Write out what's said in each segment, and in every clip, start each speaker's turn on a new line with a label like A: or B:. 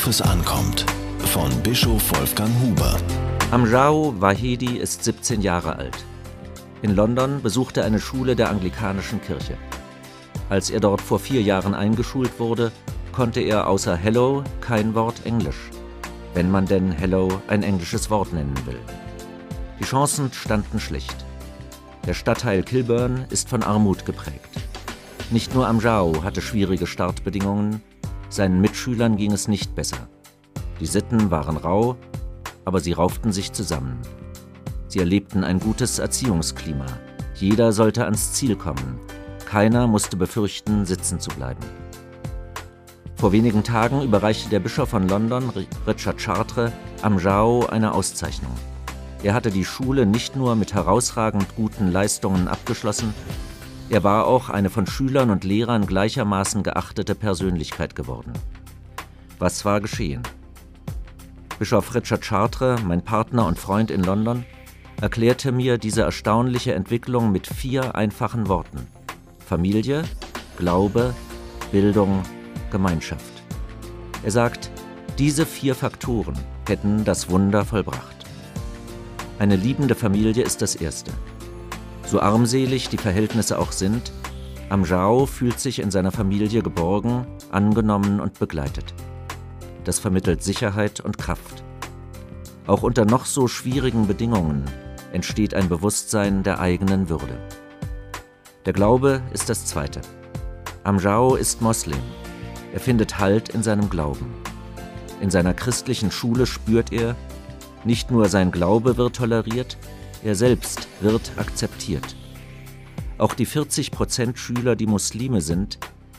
A: Worauf es ankommt. Von Bischof Wolfgang Huber.
B: Amjao Wahedi ist 17 Jahre alt. In London besucht er eine Schule der anglikanischen Kirche. Als er dort vor vier Jahren eingeschult wurde, konnte er außer Hello kein Wort Englisch, wenn man denn Hello ein englisches Wort nennen will. Die Chancen standen schlecht. Der Stadtteil Kilburn ist von Armut geprägt. Nicht nur Amjao hatte schwierige Startbedingungen, seinen Mitschülern ging es nicht besser. Die Sitten waren rau, aber sie rauften sich zusammen. Sie erlebten ein gutes Erziehungsklima. Jeder sollte ans Ziel kommen. Keiner musste befürchten, sitzen zu bleiben. Vor wenigen Tagen überreichte der Bischof von London, Richard Chartres, Amjao eine Auszeichnung. Er hatte die Schule nicht nur mit herausragend guten Leistungen abgeschlossen, er war auch eine von Schülern und Lehrern gleichermaßen geachtete Persönlichkeit geworden. Was war geschehen? Bischof Richard Chartres, mein Partner und Freund in London, erklärte mir diese erstaunliche Entwicklung mit vier einfachen Worten. Familie, Glaube, Bildung, Gemeinschaft. Er sagt, diese vier Faktoren hätten das Wunder vollbracht. Eine liebende Familie ist das Erste. So armselig die Verhältnisse auch sind, Amjao fühlt sich in seiner Familie geborgen, angenommen und begleitet. Das vermittelt Sicherheit und Kraft. Auch unter noch so schwierigen Bedingungen entsteht ein Bewusstsein der eigenen Würde. Der Glaube ist das Zweite. Amjao ist Moslem. Er findet Halt in seinem Glauben. In seiner christlichen Schule spürt er, nicht nur sein Glaube wird toleriert, er selbst wird akzeptiert. Auch die 40 Prozent Schüler, die Muslime sind,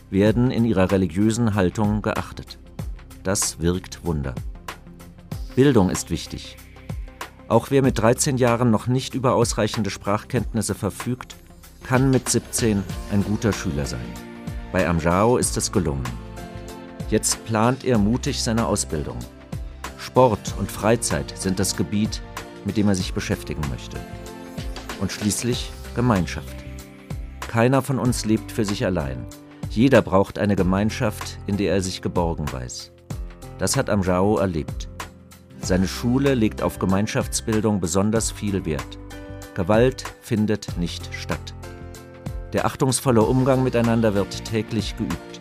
B: werden in ihrer religiösen Haltung geachtet. Das wirkt Wunder. Bildung ist wichtig. Auch wer mit 13 Jahren noch nicht über ausreichende Sprachkenntnisse verfügt, kann mit 17 ein guter Schüler sein. Bei Amjao ist es gelungen. Jetzt plant er mutig seine Ausbildung. Sport und Freizeit sind das Gebiet, mit dem er sich beschäftigen möchte. Und schließlich Gemeinschaft. Keiner von uns lebt für sich allein. Jeder braucht eine Gemeinschaft, in der er sich geborgen weiß. Das hat Amjao erlebt. Seine Schule legt auf Gemeinschaftsbildung besonders viel Wert. Gewalt findet nicht statt. Der achtungsvolle Umgang miteinander wird täglich geübt.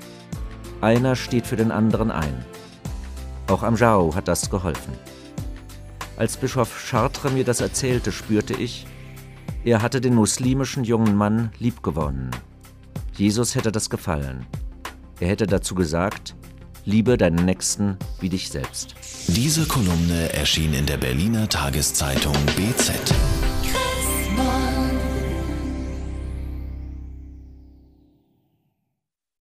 B: Einer steht für den anderen ein. Auch Amjao hat das geholfen. Als Bischof Chartres mir das erzählte, spürte ich, er hatte den muslimischen jungen Mann liebgewonnen. Jesus hätte das gefallen. Er hätte dazu gesagt, liebe deinen Nächsten wie dich selbst.
A: Diese Kolumne erschien in der Berliner Tageszeitung BZ.